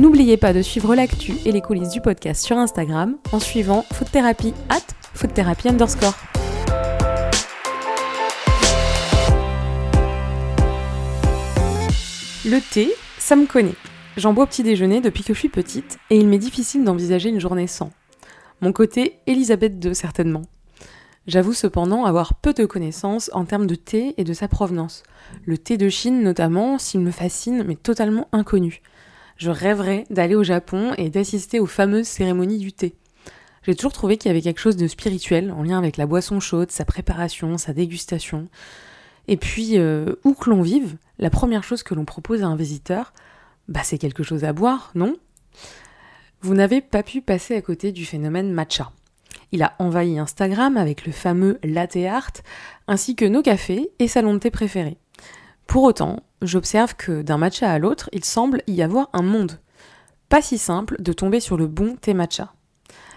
N'oubliez pas de suivre l'actu et les coulisses du podcast sur Instagram en suivant Food Therapy at Food Therapy underscore. Le thé, ça me connaît. J'en bois au petit déjeuner depuis que je suis petite et il m'est difficile d'envisager une journée sans. Mon côté Elisabeth II certainement. J'avoue cependant avoir peu de connaissances en termes de thé et de sa provenance. Le thé de Chine notamment, s'il me fascine, mais totalement inconnu. Je rêverais d'aller au Japon et d'assister aux fameuses cérémonies du thé. J'ai toujours trouvé qu'il y avait quelque chose de spirituel en lien avec la boisson chaude, sa préparation, sa dégustation. Et puis, euh, où que l'on vive, la première chose que l'on propose à un visiteur, bah c'est quelque chose à boire, non? Vous n'avez pas pu passer à côté du phénomène matcha. Il a envahi Instagram avec le fameux latte art, ainsi que nos cafés et salons de thé préférés. Pour autant, j'observe que d'un matcha à l'autre, il semble y avoir un monde. Pas si simple de tomber sur le bon thé matcha.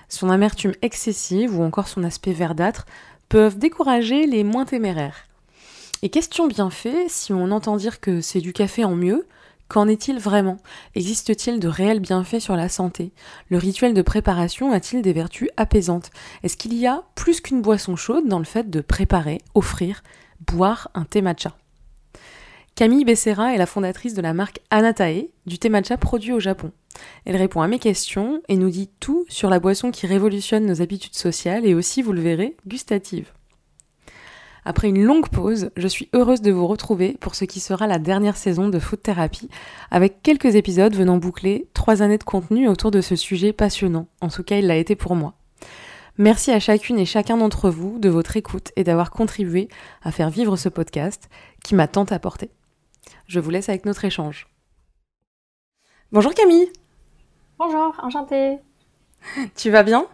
Son amertume excessive ou encore son aspect verdâtre peuvent décourager les moins téméraires. Et question bien fait, si on entend dire que c'est du café en mieux, Qu'en est-il vraiment? Existe-t-il de réels bienfaits sur la santé? Le rituel de préparation a-t-il des vertus apaisantes? Est-ce qu'il y a plus qu'une boisson chaude dans le fait de préparer, offrir, boire un thé matcha? Camille Becerra est la fondatrice de la marque Anatae, du thé matcha produit au Japon. Elle répond à mes questions et nous dit tout sur la boisson qui révolutionne nos habitudes sociales et aussi, vous le verrez, gustative. Après une longue pause, je suis heureuse de vous retrouver pour ce qui sera la dernière saison de Food Therapy, avec quelques épisodes venant boucler trois années de contenu autour de ce sujet passionnant. En tout cas, il l'a été pour moi. Merci à chacune et chacun d'entre vous de votre écoute et d'avoir contribué à faire vivre ce podcast qui m'a tant apporté. Je vous laisse avec notre échange. Bonjour Camille. Bonjour, enchantée. Tu vas bien?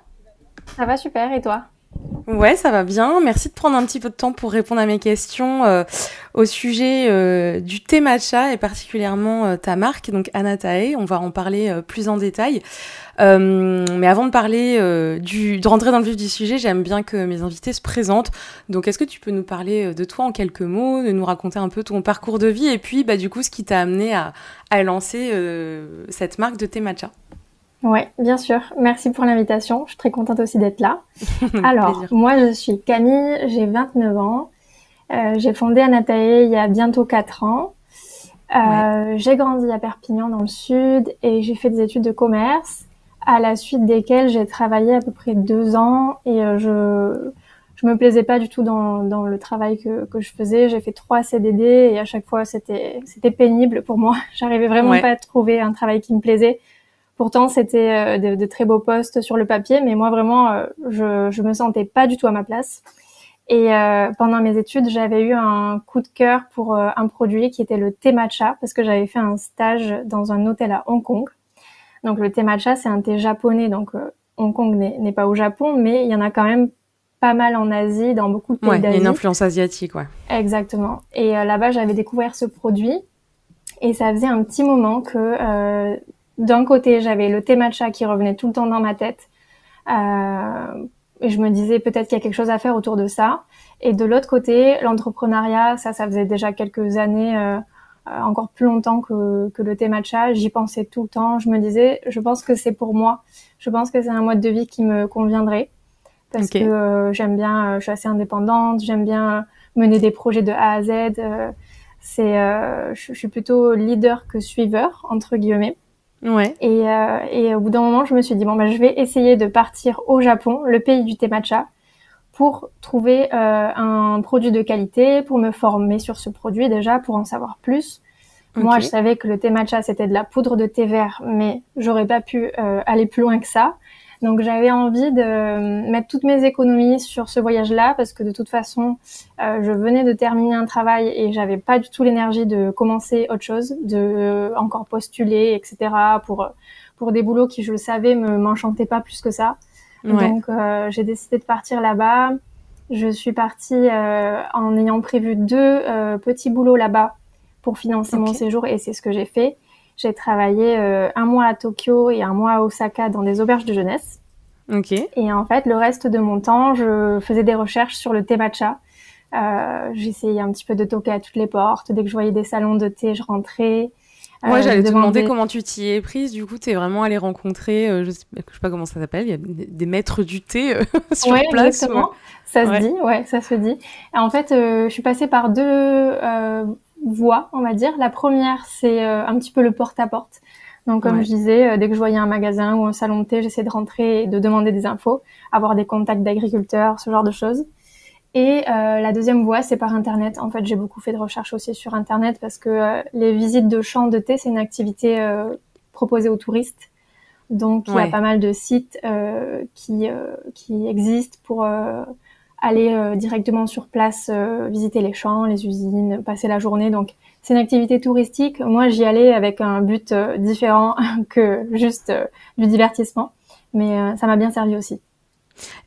Ça va super, et toi? Ouais, ça va bien. Merci de prendre un petit peu de temps pour répondre à mes questions euh, au sujet euh, du thé matcha et particulièrement euh, ta marque, donc Anatae. On va en parler plus en détail. mais avant de parler du, de rentrer dans le vif du sujet, j'aime bien que mes invités se présentent. Donc, est-ce que tu peux nous parler de toi en quelques mots, de nous raconter un peu ton parcours de vie et puis, bah, du coup, ce qui t'a amené à, à lancer cette marque de thé matcha? Oui, bien sûr. Merci pour l'invitation. Je suis très contente aussi d'être là. Alors, moi, je suis Camille, j'ai 29 ans. Euh, j'ai fondé Anatae il y a bientôt 4 ans. Euh, J'ai grandi à Perpignan dans le sud et j'ai fait des études de commerce, à la suite desquelles j'ai travaillé à peu près deux ans et euh, je je me plaisais pas du tout dans, dans le travail que, que je faisais. J'ai fait trois CDD et à chaque fois c'était c'était pénible pour moi. J'arrivais vraiment pas à trouver un travail qui me plaisait. Pourtant, c'était euh, de, très beaux postes sur le papier, mais moi vraiment, euh, je, je me sentais pas du tout à ma place. Et euh, pendant mes études, j'avais eu un coup de cœur pour un produit qui était le thé matcha, parce que j'avais fait un stage dans un hôtel à Hong Kong. Donc le thé matcha, c'est un thé japonais, donc Hong Kong n'est pas au Japon, mais il y en a quand même pas mal en Asie, dans beaucoup de pays ouais, d'Asie. Il y a une influence asiatique, ouais. Exactement. Et là-bas, j'avais découvert ce produit. Et ça faisait un petit moment que euh, d'un côté, j'avais le thé matcha qui revenait tout le temps dans ma tête. Euh, et je me disais peut-être qu'il y a quelque chose à faire autour de ça. Et de l'autre côté, l'entrepreneuriat, ça, ça faisait déjà quelques années, euh, euh, encore plus longtemps que, que le thé matcha. J'y pensais tout le temps. Je me disais, je pense que c'est pour moi. Je pense que c'est un mode de vie qui me conviendrait. Parce que euh, j'aime bien, euh, je suis assez indépendante, j'aime bien mener des projets de A à Z. c'est, je, je suis plutôt leader que suiveur, entre guillemets. Ouais. Et, euh, et au bout d'un moment, je me suis dit bon bah je vais essayer de partir au Japon, le pays du thé matcha, pour trouver euh, un produit de qualité, pour me former sur ce produit déjà, pour en savoir plus. Moi, je savais que le thé matcha c'était de la poudre de thé vert, mais j'aurais pas pu euh, aller plus loin que ça. Donc j'avais envie de mettre toutes mes économies sur ce voyage-là parce que de toute façon, euh, je venais de terminer un travail et j'avais pas du tout l'énergie de commencer autre chose, de euh, encore postuler, etc. pour pour des boulots qui, je le savais, me m'enchantaient pas plus que ça. Donc, j'ai décidé de partir là-bas. Je suis partie en ayant prévu deux petits boulots là-bas pour financer mon séjour et c'est ce que j'ai fait. J'ai travaillé euh, un mois à Tokyo et un mois à Osaka dans des auberges de jeunesse. Ok. Et en fait, le reste de mon temps, je faisais des recherches sur le thé matcha. Euh, J'essayais un petit peu de toquer à toutes les portes. Dès que je voyais des salons de thé, je rentrais. Ouais, euh, j'allais te demander comment tu t'y es prise. Du coup, tu es vraiment allée rencontrer, euh, je, sais, sais pas comment ça s'appelle, il y a des, maîtres du thé euh, sur ouais, place. Exactement. Ça se dit, ouais, ça se dit. Et en fait, je suis passée par deux voie, on va dire. La première, c'est euh, un petit peu le porte-à-porte. Donc, comme je disais, euh, dès que je voyais un magasin ou un salon de thé, j'essayais de rentrer et de demander des infos, avoir des contacts d'agriculteurs, ce genre de choses. Et euh, la deuxième voie, c'est par Internet. En fait, j'ai beaucoup fait de recherches aussi sur Internet parce que les visites de champs de thé, c'est une activité proposée aux touristes. Donc, il y a pas mal de sites qui, qui existent pour aller euh, directement sur place, euh, visiter les champs, les usines, passer la journée. Donc c'est une activité touristique. Moi j'y allais avec un but euh, différent que juste du divertissement, mais ça m'a bien servi aussi.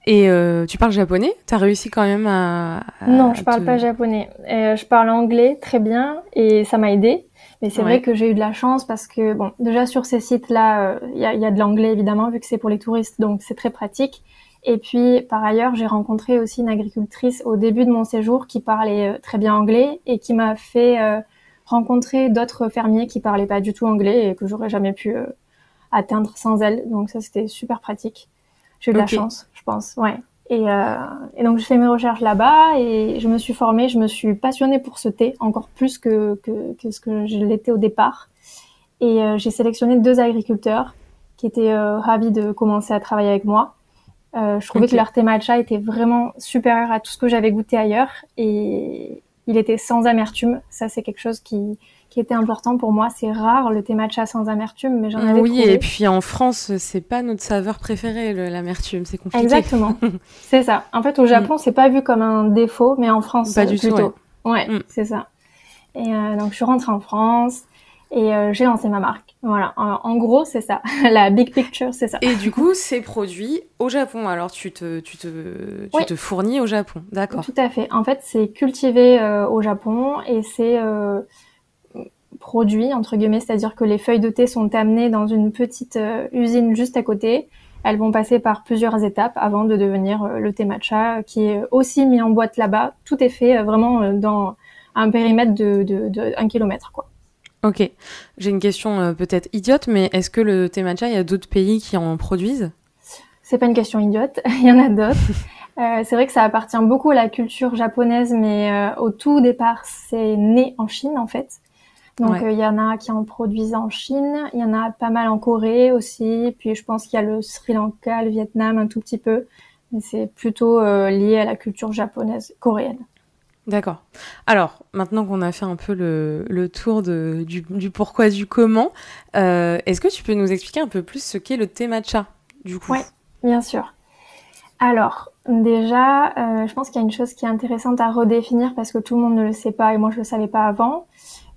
Et tu parles japonais? Tu as réussi quand même à... non, je parle pas japonais. je parle anglais très bien et ça m'a aidé. Mais c'est vrai que j'ai eu de la chance parce que, bon, déjà sur ces sites-là, il y, y, a, de l'anglais évidemment, vu que c'est pour les touristes, donc c'est très pratique. Et puis, par ailleurs, j'ai rencontré aussi une agricultrice au début de mon séjour qui parlait euh, très bien anglais et qui m'a fait euh, rencontrer d'autres fermiers qui parlaient pas du tout anglais et que j'aurais jamais pu euh, atteindre sans elle. Donc ça, c'était super pratique. J'ai eu de la chance, je pense. Ouais. Et, et donc, j'ai fait mes recherches là-bas et je me suis formée, je me suis passionnée pour ce thé, encore plus que, que, que ce que je l'étais au départ. Et j'ai sélectionné deux agriculteurs qui étaient ravis de commencer à travailler avec moi. Euh, je trouvais que leur thé matcha était vraiment supérieur à tout ce que j'avais goûté ailleurs et il était sans amertume. Ça, c'est quelque chose qui, qui était important pour moi. C'est rare le thé matcha sans amertume, mais j'en avais Oui, et puis en France, c'est pas notre saveur préférée, l'amertume. C'est compliqué. Exactement. c'est ça. En fait, au Japon, mm. c'est pas vu comme un défaut, mais en France, pas du plutôt. Tout, ouais, mm. c'est ça. Et euh, donc, je suis rentrée en France et euh, j'ai lancé ma marque. Voilà, en, gros, c'est ça. La big picture, c'est ça. Et du coup, c'est produit au Japon. Alors, tu te, tu te, tu te fournis au Japon, d'accord. Tout à fait. En fait, c'est cultivé euh, au Japon et c'est euh, produit, entre guillemets, c'est-à-dire que les feuilles de thé sont amenées dans une petite euh, usine juste à côté. Elles vont passer par plusieurs étapes avant de devenir le thé matcha, qui est aussi mis en boîte là-bas. Tout est fait vraiment dans un périmètre de, de, de 1 km, quoi. Ok. J'ai une question euh, peut-être idiote, mais est-ce que le thé matcha, il y a d'autres pays qui en produisent? C'est pas une question idiote, il y en a d'autres. euh, c'est vrai que ça appartient beaucoup à la culture japonaise, mais euh, au tout départ, c'est né en Chine en fait. Donc il y en a qui en produisent en Chine, il y en a pas mal en Corée aussi, puis je pense qu'il y a le Sri Lanka, le Vietnam un tout petit peu, mais c'est plutôt lié à la culture japonaise, coréenne. D'accord. Alors, maintenant qu'on a fait un peu le, tour de, du, pourquoi, du comment, euh, est-ce que tu peux nous expliquer un peu plus ce qu'est le thé matcha, du coup? Oui, bien sûr. Alors, déjà, euh, je pense qu'il y a une chose qui est intéressante à redéfinir parce que tout le monde ne le sait pas et moi je ne le savais pas avant.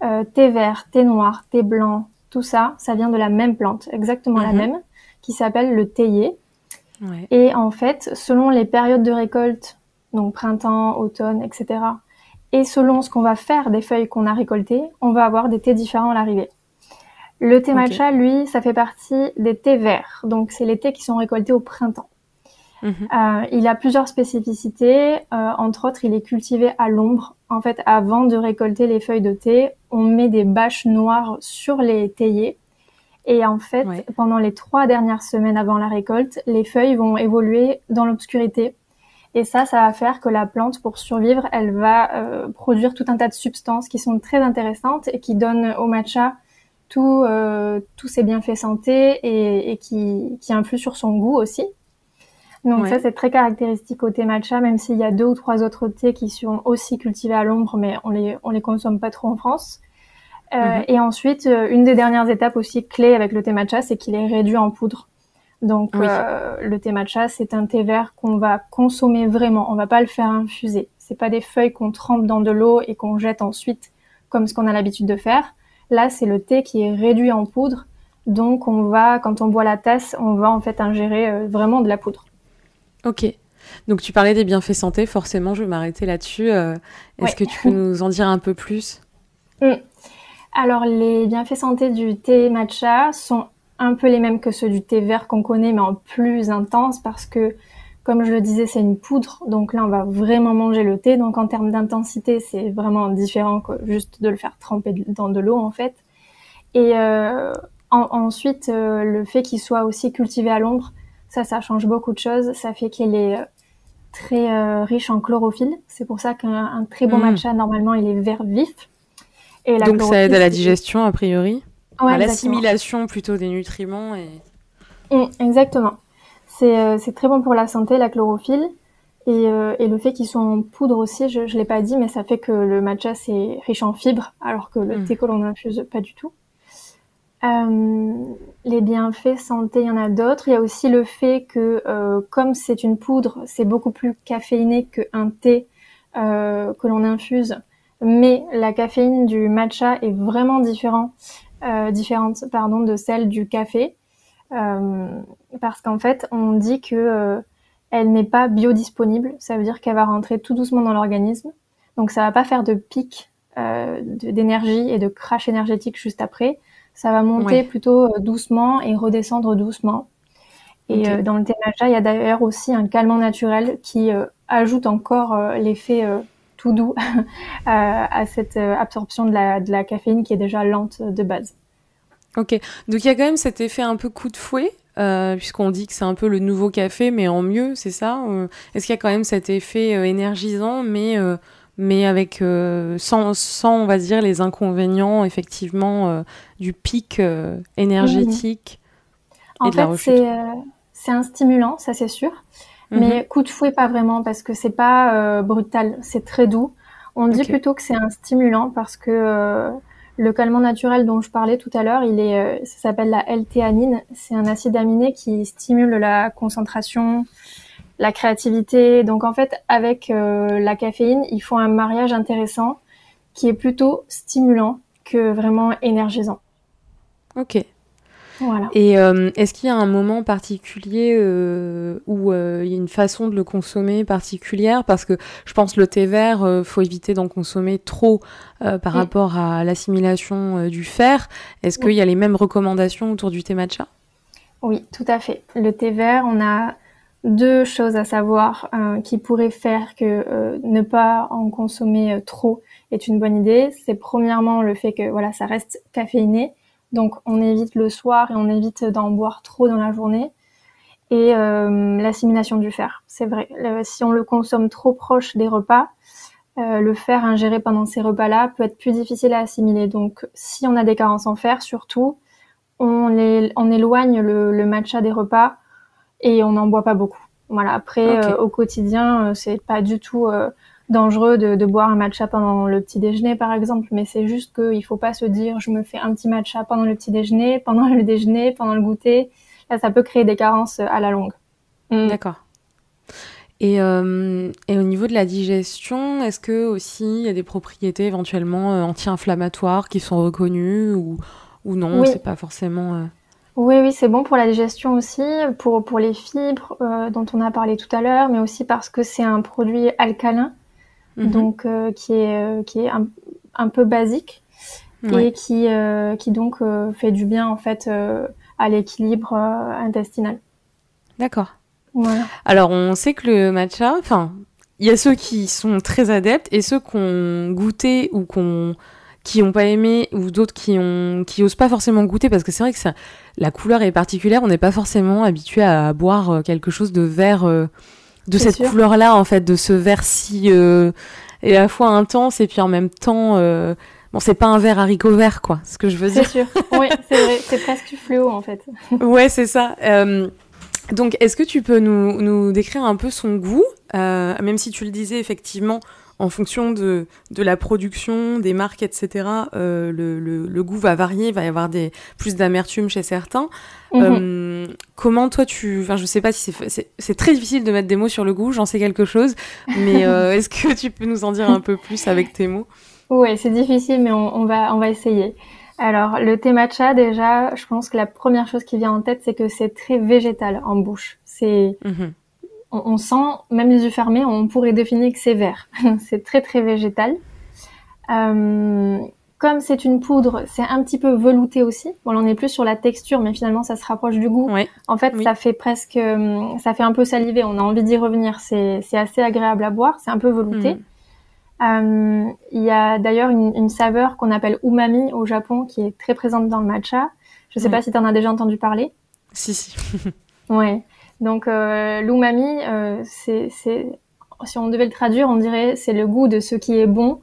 Euh, thé vert, thé noir, thé blanc, tout ça, ça vient de la même plante, exactement la mhm. même, qui s'appelle le théier. Et en fait, selon les périodes de récolte donc printemps, automne, etc. Et selon ce qu'on va faire des feuilles qu'on a récoltées, on va avoir des thés différents à l'arrivée. Le thé matcha, lui, ça fait partie des thés verts. Donc, c'est les thés qui sont récoltés au printemps. Mhm. Euh, il a plusieurs spécificités. Euh, entre autres, il est cultivé à l'ombre. En fait, avant de récolter les feuilles de thé, on met des bâches noires sur les théiers. Et en fait, pendant les trois dernières semaines avant la récolte, les feuilles vont évoluer dans l'obscurité et ça, ça va faire que la plante, pour survivre, elle va euh, produire tout un tas de substances qui sont très intéressantes et qui donnent au matcha tout, euh, tous ses bienfaits santé et, et qui, qui influent sur son goût aussi. Donc ça, c'est très caractéristique au thé matcha, même s'il y a deux ou trois autres thés qui sont aussi cultivés à l'ombre, mais on les, on les consomme pas trop en France. Euh, mhm. Et ensuite, euh, une des dernières étapes aussi clés avec le thé matcha, c'est qu'il est réduit en poudre. Donc euh, le thé matcha, c'est un thé vert qu'on va consommer vraiment. On va pas le faire infuser. C'est pas des feuilles qu'on trempe dans de l'eau et qu'on jette ensuite comme ce qu'on a l'habitude de faire. Là, c'est le thé qui est réduit en poudre Donc on va, quand on boit la tasse, on va en fait ingérer vraiment de la poudre. Ok. Donc tu parlais des bienfaits santé, forcément je vais m'arrêter là-dessus. Est-ce que tu peux nous en dire un peu plus? Mm. Alors les bienfaits santé du thé matcha sont un peu les mêmes que ceux du thé vert qu'on connaît, mais en plus intense parce que, comme je le disais, c'est une poudre. Donc là, on va vraiment manger le thé. Donc en termes d'intensité, c'est vraiment différent que juste de le faire tremper dans de l'eau en fait. Et euh, ensuite, euh, le fait qu'il soit aussi cultivé à l'ombre, ça, ça change beaucoup de choses. Ça fait qu'il est euh, très riche en chlorophylle. C'est pour ça qu'un très bon mmh. matcha, normalement, il est vert vif. Et Donc ça aide à la digestion, a priori? L'assimilation plutôt des nutriments. Et... Exactement. Euh, c'est très bon pour la santé, la chlorophylle. Et, euh, et le fait qu'ils soient en poudre aussi, je ne l'ai pas dit, mais ça fait que le matcha, c'est riche en fibres, alors que le mm. thé que l'on infuse, pas du tout. Euh, les bienfaits santé, il y en a d'autres. Il y a aussi le fait que, euh, comme c'est une poudre, c'est beaucoup plus caféiné qu'un thé que l'on infuse. Mais la caféine du matcha est vraiment différente euh, différente pardon, de celle du café. Euh, parce qu'en fait, on dit que euh, elle n'est pas biodisponible. Ça veut dire qu'elle va rentrer tout doucement dans l'organisme. Donc ça va pas faire de pic d'énergie et de crash énergétique juste après. Ça va monter plutôt doucement et redescendre doucement. Et dans le matcha, il y a d'ailleurs aussi un calmant naturel qui ajoute encore l'effet tout doux à cette euh, absorption de la, de la caféine qui est déjà lente de base. Ok, donc il y a quand même cet effet un peu coup de fouet, euh, puisqu'on dit que c'est un peu le nouveau café, mais en mieux, c'est ça euh, Est-ce qu'il y a quand même cet effet énergisant, mais, mais avec sans, sans, on va dire, les inconvénients, effectivement, du pic énergétique En fait, c'est un stimulant, ça c'est sûr. Mais mhm. coup de fouet, pas vraiment, parce que c'est pas euh, brutal, c'est très doux. On dit plutôt que c'est un stimulant parce que euh, le calmant naturel dont je parlais tout à l'heure, il est, euh, ça s'appelle la L-théanine. C'est un acide aminé qui stimule la concentration, la créativité. Donc en fait, avec la caféine, ils font un mariage intéressant qui est plutôt stimulant que vraiment énergisant. Ok. Et euh, est-ce qu'il y a un moment particulier euh, où euh, il y a une façon de le consommer particulière? Parce que je pense le thé vert, faut éviter d'en consommer trop par rapport à l'assimilation du fer. Est-ce qu'il y a les mêmes recommandations autour du thé matcha? Oui, tout à fait. Le thé vert, on a deux choses à savoir qui pourraient faire que ne pas en consommer trop est une bonne idée. C'est premièrement le fait que voilà, ça reste caféiné donc on évite le soir et on évite d'en boire trop dans la journée. Et euh, l'assimilation du fer, c'est vrai. si on le consomme trop proche des repas, euh, le fer ingéré pendant ces repas-là peut être plus difficile à assimiler. Donc si on a des carences en fer, surtout, on, éloigne le, matcha des repas et on n'en boit pas beaucoup. Voilà. Après, euh, au quotidien, c'est pas du tout dangereux de, boire un matcha pendant le petit déjeuner par exemple, mais c'est juste qu'il faut pas se dire je me fais un petit matcha pendant le petit déjeuner, pendant le déjeuner, pendant le goûter. Là, ça peut créer des carences à la longue. Mm. D'accord. Et, euh, et, au niveau de la digestion, est-ce que aussi il y a des propriétés éventuellement euh, anti-inflammatoires qui sont reconnues ou, ou non? Oui. C'est pas forcément. Euh, oui, oui, c'est bon pour la digestion aussi, pour, pour les fibres dont on a parlé tout à l'heure, mais aussi parce que c'est un produit alcalin Mhm. donc euh, qui est euh, qui est un, peu basique et qui euh, qui donc fait du bien en fait à l'équilibre intestinal. D'accord. Alors on sait que le matcha, enfin, il y a ceux qui sont très adeptes et ceux qui ont goûté ou qui n'ont pas aimé ou d'autres qui ont qui osent pas forcément goûter parce que c'est vrai que ça, la couleur est particulière, on n'est pas forcément habitué à boire quelque chose de vert de cette couleur-là, en fait, de ce vert si euh, et à la fois intense et puis en même temps, euh, bon, c'est pas un vert haricot vert, quoi, ce que je veux dire. C'est sûr. oui, c'est vrai, c'est presque du fluo en fait. ouais, c'est ça. Euh, donc, est-ce que tu peux nous, nous décrire un peu son goût, euh, même si tu le disais effectivement, en fonction de, de la production, des marques, etc., euh, le, le, le, goût va varier, il va y avoir des, plus d'amertume chez certains. Mhm. Euh, comment toi tu... Enfin, je sais pas si c'est... C'est très difficile de mettre des mots sur le goût, j'en sais quelque chose, mais euh, est-ce que tu peux nous en dire un peu plus avec tes mots? Oui, c'est difficile, mais on, on, va, on va essayer. Alors, le thé matcha, déjà, je pense que la première chose qui vient en tête, c'est que c'est très végétal en bouche. C'est, mhm. on, sent, même les yeux fermés, on pourrait définir que c'est vert. c'est très très végétal. Euh, comme c'est une poudre, c'est un petit peu velouté aussi. Bon, on est plus sur la texture, mais finalement, ça se rapproche du goût. en fait, ça fait presque, euh, ça fait un peu saliver. On a envie d'y revenir. C'est, assez agréable à boire. C'est un peu velouté. Mhm. Euh, il y a d'ailleurs une, saveur qu'on appelle umami au Japon qui est très présente dans le matcha. Je ne sais pas si tu en as déjà entendu parler. Si, si. ouais. Donc euh, l'umami, euh, c'est, si on devait le traduire, on dirait c'est le goût de ce qui est bon.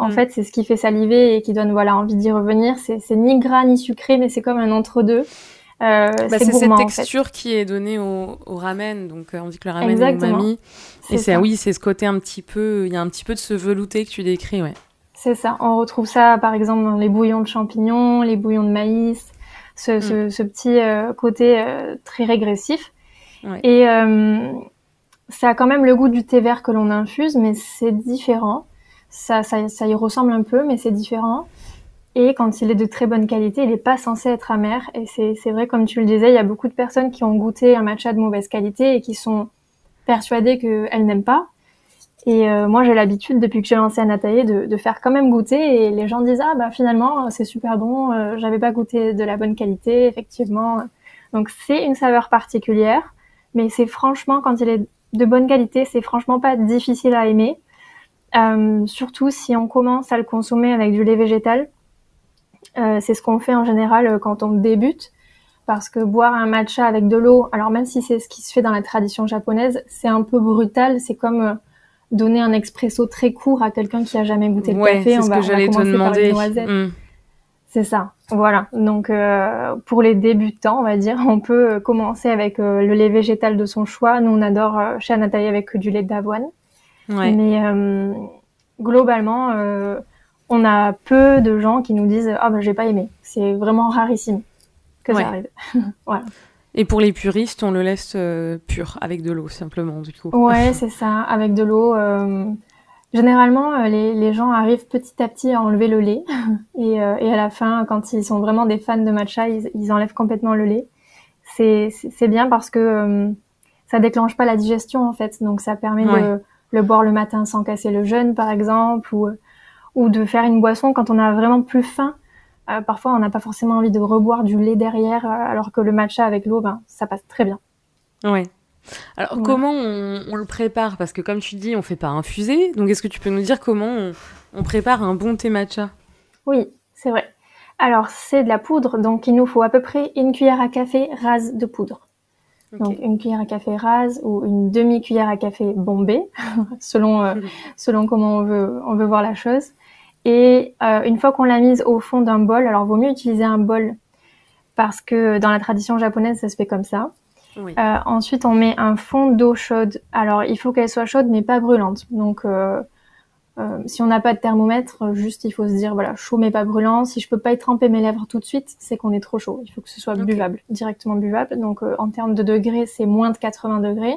En mm. fait, c'est ce qui fait saliver et qui donne voilà envie d'y revenir. C'est, ni gras ni sucré, mais c'est comme un entre-deux. Euh, bah, c'est cette texture qui est donnée au, ramen, donc euh, on dit que le ramen Exactement. est umami. Et c'est oui, c'est ce côté un petit peu, il y a un petit peu de ce velouté que tu décris, ouais. C'est ça. On retrouve ça, par exemple, dans les bouillons de champignons, les bouillons de maïs, ce, ce, mm. ce petit euh, côté très régressif. Ouais. Et ça a quand même le goût du thé vert que l'on infuse, mais c'est différent. Ça, ça, ça y ressemble un peu, mais c'est différent. Et quand il est de très bonne qualité, il n'est pas censé être amer. Et c'est vrai, comme tu le disais, il y a beaucoup de personnes qui ont goûté un matcha de mauvaise qualité et qui sont persuadées qu'elles n'aiment pas. Et euh, moi, j'ai l'habitude, depuis que j'ai lancé Anataïe, de, de faire quand même goûter. Et les gens disent, ah bah finalement, c'est super bon, euh, j'avais pas goûté de la bonne qualité, effectivement. Donc c'est une saveur particulière. Mais c'est franchement, quand il est de bonne qualité, c'est franchement pas difficile à aimer. Euh, surtout si on commence à le consommer avec du lait végétal euh, c'est ce qu'on fait en général euh, quand on débute, parce que boire un matcha avec de l'eau, alors même si c'est ce qui se fait dans la tradition japonaise, c'est un peu brutal. C'est comme euh, donner un expresso très court à quelqu'un qui a jamais goûté le café. C'est ce que j'allais te demander. Hmm. C'est ça, voilà. Donc pour les débutants, on va dire, on peut commencer avec le lait végétal de son choix. Nous, on adore chez Anataï avec du lait d'avoine. Mais globalement, on a peu de gens qui nous disent ah ben j'ai pas aimé. C'est vraiment rarissime que ça arrive. voilà. Et pour les puristes, on le laisse euh, pur avec de l'eau simplement du coup. Ouais, c'est ça, avec de l'eau. Euh, généralement, euh, les, gens arrivent petit à petit à enlever le lait et, à la fin, quand ils sont vraiment des fans de matcha, ils, enlèvent complètement le lait. C'est bien parce que ça déclenche pas la digestion en fait, donc ça permet de le boire le matin sans casser le jeûne par exemple ou ou de faire une boisson quand on a vraiment plus faim. Euh, parfois, on n'a pas forcément envie de reboire du lait derrière, euh, alors que le matcha avec l'eau, ben, ça passe très bien. Ouais. Alors, comment on, le prépare? Parce que, comme tu dis, on fait pas infuser. Donc, est-ce que tu peux nous dire comment on, prépare un bon thé matcha? Oui, c'est vrai. Alors, c'est de la poudre, donc il nous faut à peu près une cuillère à café rase de poudre. Donc une cuillère à café rase ou une demi-cuillère à café bombée, selon euh, selon comment on veut on veut voir la chose. Et euh, une fois qu'on l'a mise au fond d'un bol, alors vaut mieux utiliser un bol parce que dans la tradition japonaise, ça se fait comme ça. Euh, ensuite, on met un fond d'eau chaude. Alors, il faut qu'elle soit chaude, mais pas brûlante. Donc, euh, euh si on n'a pas de thermomètre, juste il faut se dire voilà chaud mais pas brûlant. Si je peux pas y tremper mes lèvres tout de suite, c'est qu'on est trop chaud. Il faut que ce soit buvable, directement buvable. Donc, euh, en termes de degrés, c'est moins de 80 degrés.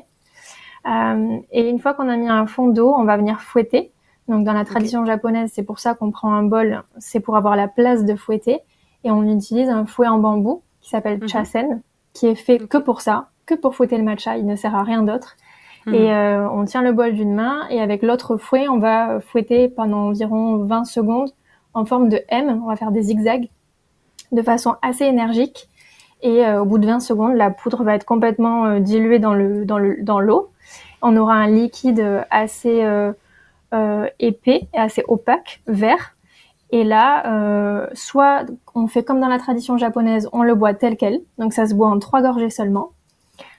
et une fois qu'on a mis un fond d'eau, on va venir fouetter. Donc dans la tradition japonaise, c'est pour ça qu'on prend un bol, c'est pour avoir la place de fouetter. Et on utilise un fouet en bambou qui s'appelle mhm. chasen, qui est fait que pour ça, que pour fouetter le matcha. Il ne sert à rien d'autre. Mhm. Et euh, on tient le bol d'une main et avec l'autre fouet, on va fouetter pendant environ 20 secondes en forme de M. On va faire des zigzags de façon assez énergique. Et euh, au bout de 20 secondes, la poudre va être complètement euh, diluée dans le dans le dans l'eau. On aura un liquide assez euh, épais et assez opaque, vert. Et là, euh, soit on fait comme dans la tradition japonaise, on le boit tel quel, donc ça se boit en trois gorgées seulement.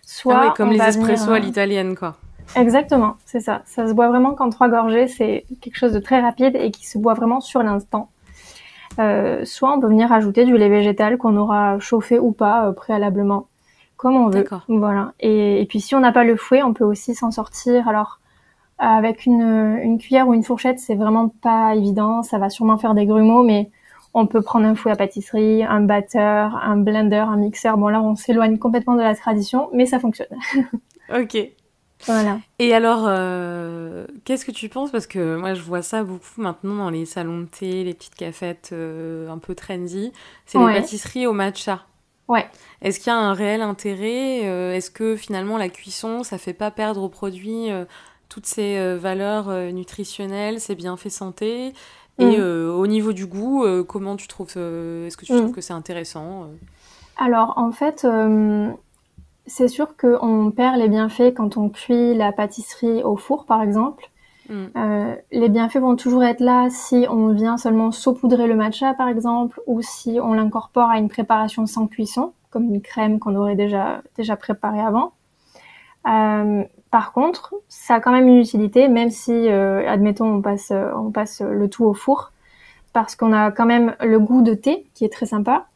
Soit ah oui, comme les espressos à l'italienne, quoi. Exactement, c'est ça. Ça se boit vraiment qu'en trois gorgées, c'est quelque chose de très rapide et qui se boit vraiment sur l'instant. Euh, soit on peut venir ajouter du lait végétal qu'on aura chauffé ou pas préalablement, comme on veut. Voilà. Et, et, puis si on n'a pas le fouet, on peut aussi s'en sortir. Alors avec une, une cuillère ou une fourchette, c'est vraiment pas évident. Ça va sûrement faire des grumeaux, mais on peut prendre un fouet à pâtisserie, un batteur, un blender, un mixeur. Bon là, on s'éloigne complètement de la tradition, mais ça fonctionne. ok. Voilà. Et alors, euh, qu'est-ce que tu penses? Parce que moi, je vois ça beaucoup maintenant dans les salons de thé, les petites cafettes euh, un peu trendy. C'est les pâtisseries au matcha. Ouais. Est-ce qu'il y a un réel intérêt euh, Est-ce que finalement la cuisson, ça fait pas perdre au produit toutes ces valeurs nutritionnelles, ces bienfaits santé? Et mm. au niveau du goût, comment tu trouves Est-ce que tu trouves mm. que c'est intéressant Alors, en fait c'est sûr qu'on perd les bienfaits quand on cuit la pâtisserie au four, par exemple. Mm. Euh, les bienfaits vont toujours être là si on vient seulement saupoudrer le matcha, par exemple, ou si on l'incorpore à une préparation sans cuisson, comme une crème qu'on aurait déjà, déjà préparée avant. Euh, par contre, ça a quand même une utilité, même si, euh, admettons, on passe, on passe le tout au four, parce qu'on a quand même le goût de thé, qui est très sympa,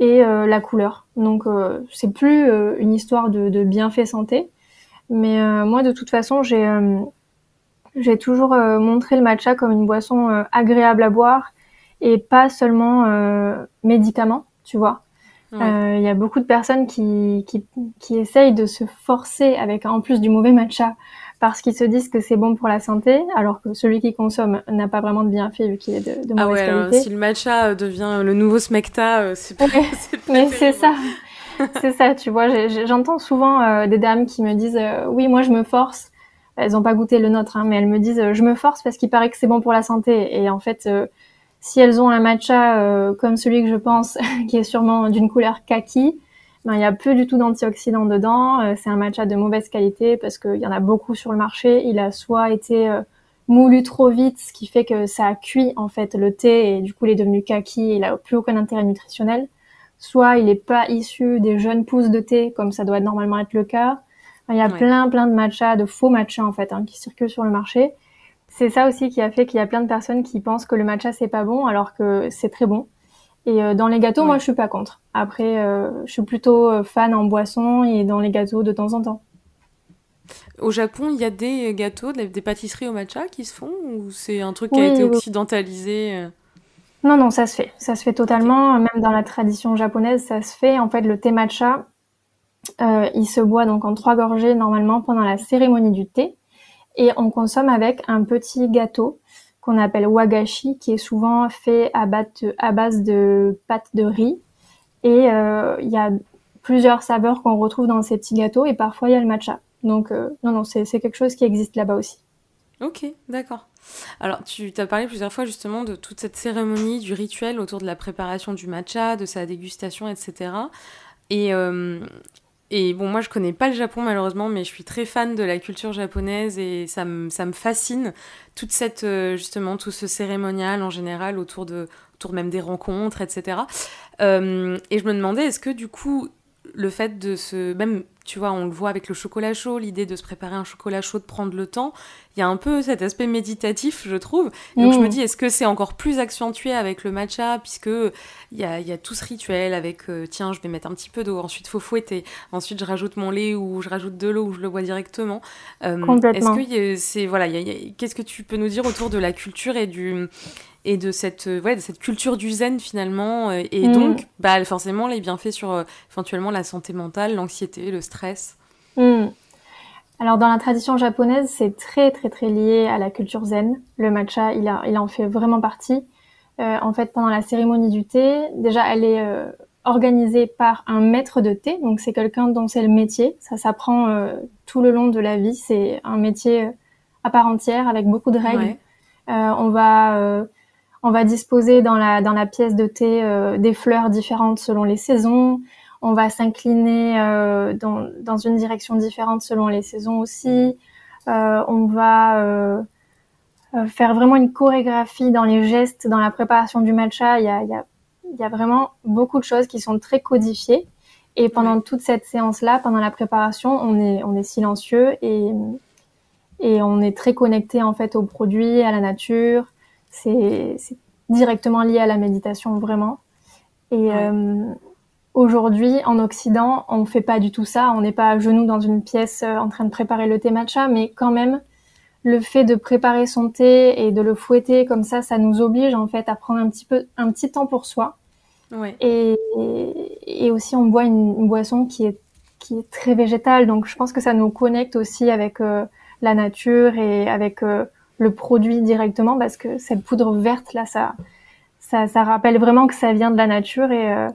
et euh, la couleur. Donc euh, c'est plus euh, une histoire de, de bienfait santé, mais moi de toute façon j'ai j'ai toujours montré le matcha comme une boisson agréable à boire et pas seulement médicament, tu vois. Il y a beaucoup de personnes qui, qui, qui essayent de se forcer avec en plus du mauvais matcha parce qu'ils se disent que c'est bon pour la santé, alors que celui qui consomme n'a pas vraiment de bienfait vu qu'il est de, de ah mauvaise ah ouais, qualité. si le matcha euh, devient le nouveau smecta, euh, c'est pas, Mais c'est ça. c'est ça, tu vois. J'entends souvent euh, des dames qui me disent oui, moi je me force. Elles n'ont pas goûté le nôtre, hein, mais elles me disent je me force parce qu'il paraît que c'est bon pour la santé. Et en fait, si elles ont un matcha comme celui que je pense, qui est sûrement d'une couleur kaki, ben, il n'y a plus du tout d'antioxydants dedans. Euh, c'est un matcha de mauvaise qualité parce qu'il y en a beaucoup sur le marché. Il a soit été euh, moulu trop vite, ce qui fait que ça a cuit en fait le thé et du coup il est devenu kaki, il a plus aucun intérêt nutritionnel. Soit il n'est pas issu des jeunes pousses de thé comme ça doit normalement être le cas. il y a plein plein de matchas, de faux matchas en fait, hein, qui circulent sur le marché. C'est ça aussi qui a fait qu'il y a plein de personnes qui pensent que le matcha c'est pas bon alors que c'est très bon. Et euh, dans les gâteaux, moi, je suis pas contre. Après, euh, je suis plutôt euh, fan en boisson et dans les gâteaux de temps en temps. Au Japon, il y a des gâteaux, des pâtisseries au matcha qui se font ou c'est un truc qui a été occidentalisé Non, non, ça se fait. Ça se fait totalement. Même dans la tradition japonaise, ça se fait. En fait, le thé matcha, il se boit donc en trois gorgées normalement pendant la cérémonie du thé. Et on consomme avec un petit gâteau qu'on appelle wagashi, qui est souvent fait à, base de pâte de riz. Et euh, il y a plusieurs saveurs qu'on retrouve dans ces petits gâteaux, et parfois il y a le matcha. Donc euh, non, non, c'est quelque chose qui existe là-bas aussi. Ok, d'accord. Alors, tu as parlé plusieurs fois justement de toute cette cérémonie, du rituel autour de la préparation du matcha, de sa dégustation, etc. Et, et bon, moi je connais pas le Japon malheureusement, mais je suis très fan de la culture japonaise et ça me, ça me fascine toute cette euh, justement tout ce cérémonial en général autour de autour même des rencontres, etc. Euh, et je me demandais est-ce que du coup le fait de se même tu vois, on le voit avec le chocolat chaud, l'idée de se préparer un chocolat chaud, de prendre le temps. Il y a un peu cet aspect méditatif, je trouve. Donc je me mm. dis, est-ce que c'est encore plus accentué avec le matcha, puisque il y a, y a tout ce rituel avec, euh, tiens, je vais mettre un petit peu d'eau, ensuite faut fouetter, ensuite je rajoute mon lait ou je rajoute de l'eau ou je le bois directement. Euh, Complètement. Est-ce que c'est voilà, qu'est-ce que tu peux nous dire autour de la culture et du et de cette, euh, ouais, de cette culture du zen finalement, et mm. donc bah, forcément les bienfaits sur euh, éventuellement la santé mentale, l'anxiété, le stress? Mm. Alors dans la tradition japonaise, c'est très très très lié à la culture zen. Le matcha, il, a, il en fait vraiment partie. en fait, pendant la cérémonie du thé, déjà elle est organisée par un maître de thé, donc c'est quelqu'un dont c'est le métier. Ça s'apprend tout le long de la vie, c'est un métier à part entière avec beaucoup de règles. on va on va disposer dans la, dans la pièce de thé euh, des fleurs différentes selon les saisons. On va s'incliner euh, dans, dans, une direction différente selon les saisons aussi. Euh, on va faire vraiment une chorégraphie dans les gestes, dans la préparation du matcha. Il y a, il y a, il y a vraiment beaucoup de choses qui sont très codifiées. Et pendant toute cette séance-là, pendant la préparation, on est, on est silencieux et, et on est très connecté en fait aux produits, à la nature. C'est directement lié à la méditation, vraiment. Et euh, aujourd'hui, en Occident, on ne fait pas du tout ça. On n'est pas à genoux dans une pièce euh, en train de préparer le thé matcha, mais quand même, le fait de préparer son thé et de le fouetter comme ça, ça nous oblige en fait à prendre un petit peu, un petit temps pour soi. Ouais. Et, et, aussi, on boit une, boisson qui est qui est très végétal. Donc je pense que ça nous connecte aussi avec la nature et avec le produit directement parce que cette poudre verte là, ça, ça, ça rappelle vraiment que ça vient de la nature et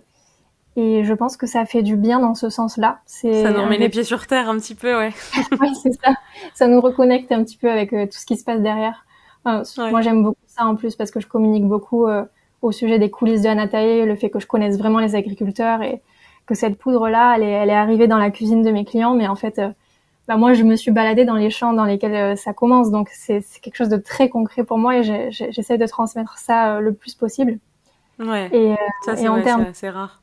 et je pense que ça fait du bien dans ce sens-là. Ça nous remet les pieds sur terre un petit peu, ouais. oui, c'est ça. Ça nous reconnecte un petit peu avec euh, tout ce qui se passe derrière. Moi, j'aime beaucoup ça en plus parce que je communique beaucoup euh, au sujet des coulisses de Anatae, le fait que je connaisse vraiment les agriculteurs et que cette poudre-là, elle est, elle est arrivée dans la cuisine de mes clients, mais en fait, euh, bah, moi, je me suis baladée dans les champs dans lesquels ça commence, donc c'est quelque chose de très concret pour moi et j'essaie de transmettre ça le plus possible. Ouais. Et, ça, c'est termes... rare.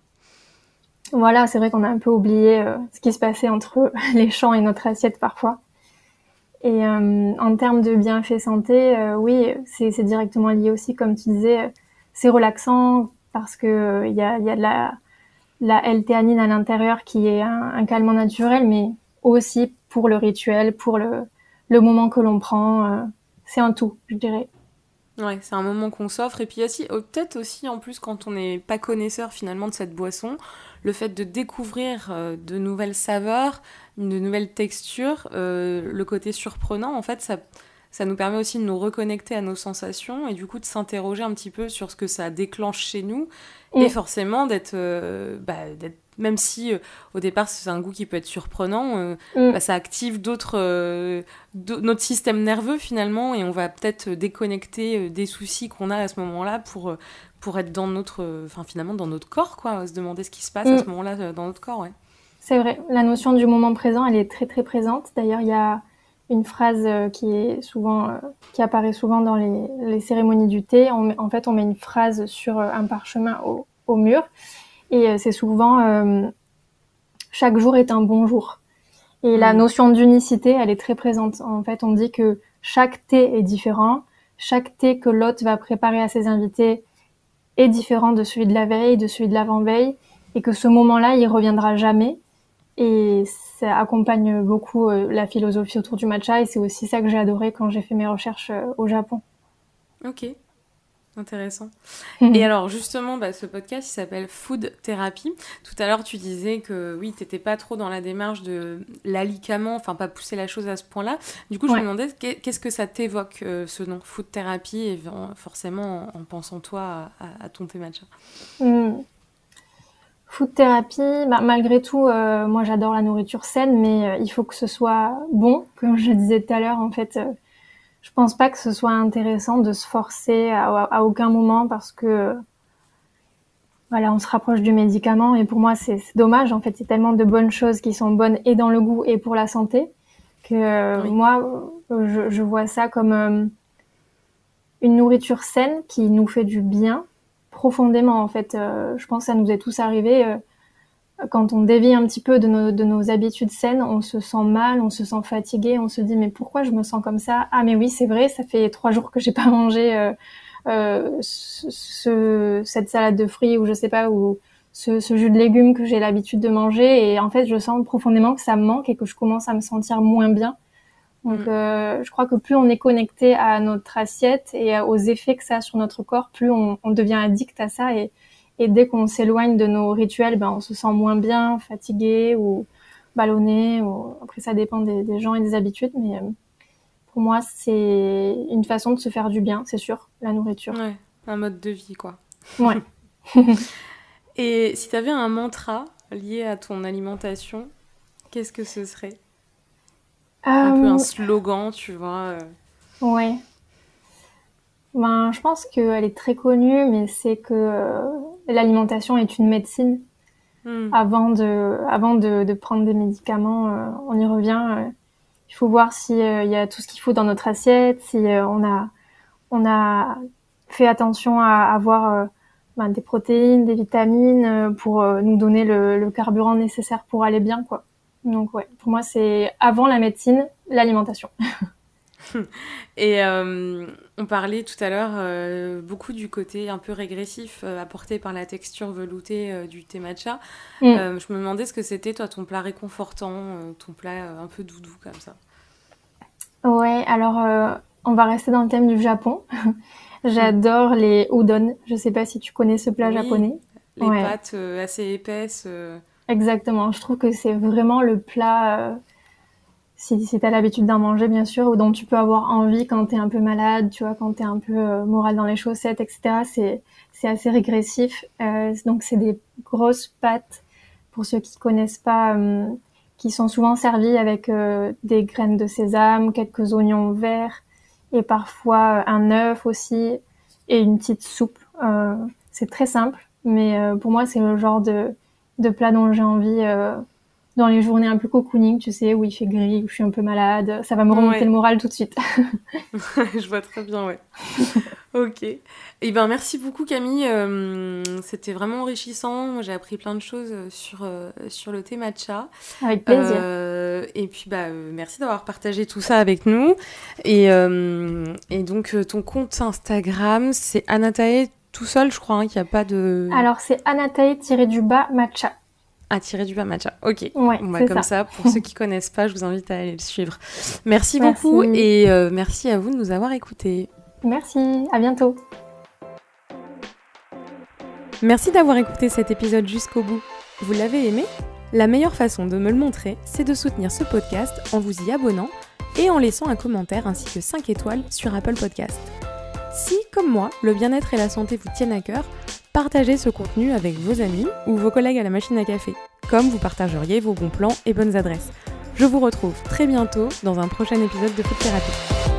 Voilà, c'est vrai qu'on a un peu oublié euh, ce qui se passait entre les champs et notre assiette parfois. Et euh, en termes de bienfaits santé, euh, oui, c'est directement lié aussi, comme tu disais, c'est relaxant parce que il y a, y a de la, la L-théanine à l'intérieur qui est un, calmant naturel, mais aussi pour le rituel, pour le, le moment que l'on prend. c'est un tout, je dirais. Ouais, c'est un moment qu'on s'offre. Et puis oh, peut-être aussi, en plus, quand on n'est pas connaisseur finalement de cette boisson, le fait de découvrir euh, de nouvelles saveurs, de nouvelles textures, euh, le côté surprenant, en fait, ça, ça nous permet aussi de nous reconnecter à nos sensations et du coup de s'interroger un petit peu sur ce que ça déclenche chez nous et mm. forcément d'être euh, bah, même si au départ c'est un goût qui peut être surprenant, mm. bah, ça active d'autres, notre système nerveux finalement et on va peut-être déconnecter des soucis qu'on a à ce moment-là pour pour être dans notre, enfin finalement dans notre corps, quoi, se demander ce qui se passe à mm. ce moment-là euh, dans notre corps, ouais. C'est vrai, la notion du moment présent, elle est très très présente. D'ailleurs, il y a une phrase euh, qui est souvent, euh, qui apparaît souvent dans les, cérémonies du thé. en fait, on met une phrase sur un parchemin au, au mur, et c'est souvent chaque jour est un bon jour. Et la mm. notion d'unicité, elle est très présente. En fait, on dit que chaque thé est différent. Chaque thé que l'hôte va préparer à ses invités est différent de celui de la veille, de celui de l'avant-veille, et que ce moment-là, il reviendra jamais. Et ça accompagne beaucoup euh, la philosophie autour du matcha, et c'est aussi ça que j'ai adoré quand j'ai fait mes recherches euh, au Japon. Ok, Intéressant. Mhm. Et alors justement, bah, ce podcast, il s'appelle Food Therapy. Tout à l'heure, tu disais que oui, tu n'étais pas trop dans la démarche de l'alicament, enfin pas pousser la chose à ce point-là. Du coup, je me demandais qu'est-ce que ça t'évoque euh, ce nom, Food Therapy, et forcément en, pensant toi à, ton thé matcha. Hmm. Food Therapy, bah, malgré tout, euh, moi j'adore la nourriture saine, mais euh, il faut que ce soit bon, comme je disais tout à l'heure, en fait je pense pas que ce soit intéressant de se forcer à, aucun moment parce que voilà, on se rapproche du médicament et pour moi c'est dommage en fait, c'est tellement de bonnes choses qui sont bonnes et dans le goût et pour la santé que euh, moi je, je, vois ça comme euh, une nourriture saine qui nous fait du bien profondément en fait. Euh, je pense que ça nous est tous arrivé quand on dévie un petit peu de nos, de nos, habitudes saines, on se sent mal, on se sent fatigué, on se dit mais pourquoi je me sens comme ça? Ah mais oui c'est vrai, ça fait trois jours que j'ai pas mangé euh, euh, ce, cette salade de fruits ou je sais pas ou ce, ce jus de légumes que j'ai l'habitude de manger et en fait je sens profondément que ça me manque et que je commence à me sentir moins bien. Donc mm. euh, je crois que plus on est connecté à notre assiette et aux effets que ça a sur notre corps, plus on, on devient addict à ça et et dès qu'on s'éloigne de nos rituels, ben, on se sent moins bien, fatigué ou ballonné. Ou... Après, ça dépend des, gens et des habitudes, mais euh, pour moi, c'est une façon de se faire du bien, c'est sûr, la nourriture. Ouais, un mode de vie, quoi. Ouais. et si tu avais un mantra lié à ton alimentation, qu'est-ce que ce serait? Un peu un euh, slogan, tu vois. Euh. Ouais. Ben, je pense qu'elle est très connue, mais c'est que euh, l'alimentation est une médecine. Hmm. Avant de, avant de, de, prendre des médicaments, euh, on y revient. Euh, il faut voir s'il y a tout ce qu'il faut dans notre assiette, si on a, on a fait attention à avoir ben, des protéines, des vitamines pour nous donner le, le, carburant nécessaire pour aller bien, quoi. Donc ouais, pour moi c'est avant la médecine, l'alimentation. Et euh, on parlait tout à l'heure euh, beaucoup du côté un peu régressif euh, apporté par la texture veloutée du thé matcha. Mm. je me demandais ce que c'était, toi, ton plat réconfortant, ton plat un peu doudou comme ça. Ouais, alors on va rester dans le thème du Japon. J'adore les udon. Je sais pas si tu connais ce plat japonais. Les pâtes assez épaisses. exactement. Je trouve que c'est vraiment le plat si, si tu l'habitude d'en manger, bien sûr, ou dont tu peux avoir envie quand tu es un peu malade, tu vois, quand tu es un peu euh, moral dans les chaussettes, etc., c'est, assez régressif. Euh, donc, c'est des grosses pâtes, pour ceux qui connaissent pas, euh, qui sont souvent servies avec euh, des graines de sésame, quelques oignons verts, et parfois un œuf aussi, et une petite soupe. c'est très simple, mais pour moi, c'est le genre de, de plat dont j'ai envie dans les journées un peu cocooning, tu sais, où il fait gris, où je suis un peu malade, ça va me remonter le moral tout de suite. je vois très bien, ouais. ok. Et eh ben merci beaucoup Camille, euh, c'était vraiment enrichissant. J'ai appris plein de choses euh, sur euh, sur le thé matcha. Avec plaisir. et puis bah merci d'avoir partagé tout ça avec nous. Et et donc ton compte Instagram c'est Anatae tout seul, je crois, hein, qu'il n'y a pas de. Alors c'est Anatae tiré du bas matcha. À tirer du matcha. Ok. Ouais, bah, comme ça. pour ceux qui connaissent pas, je vous invite à aller le suivre. Merci, beaucoup et euh, merci à vous de nous avoir écoutés. Merci, à bientôt. Merci d'avoir écouté cet épisode jusqu'au bout. Vous l'avez aimé? La meilleure façon de me le montrer, c'est de soutenir ce podcast en vous y abonnant et en laissant un commentaire ainsi que 5 étoiles sur Apple Podcast. Si, comme moi, le bien-être et la santé vous tiennent à cœur, partagez ce contenu avec vos amis ou vos collègues à la machine à café, comme vous partageriez vos bons plans et bonnes adresses. Je vous retrouve très bientôt dans un prochain épisode de Food Therapy.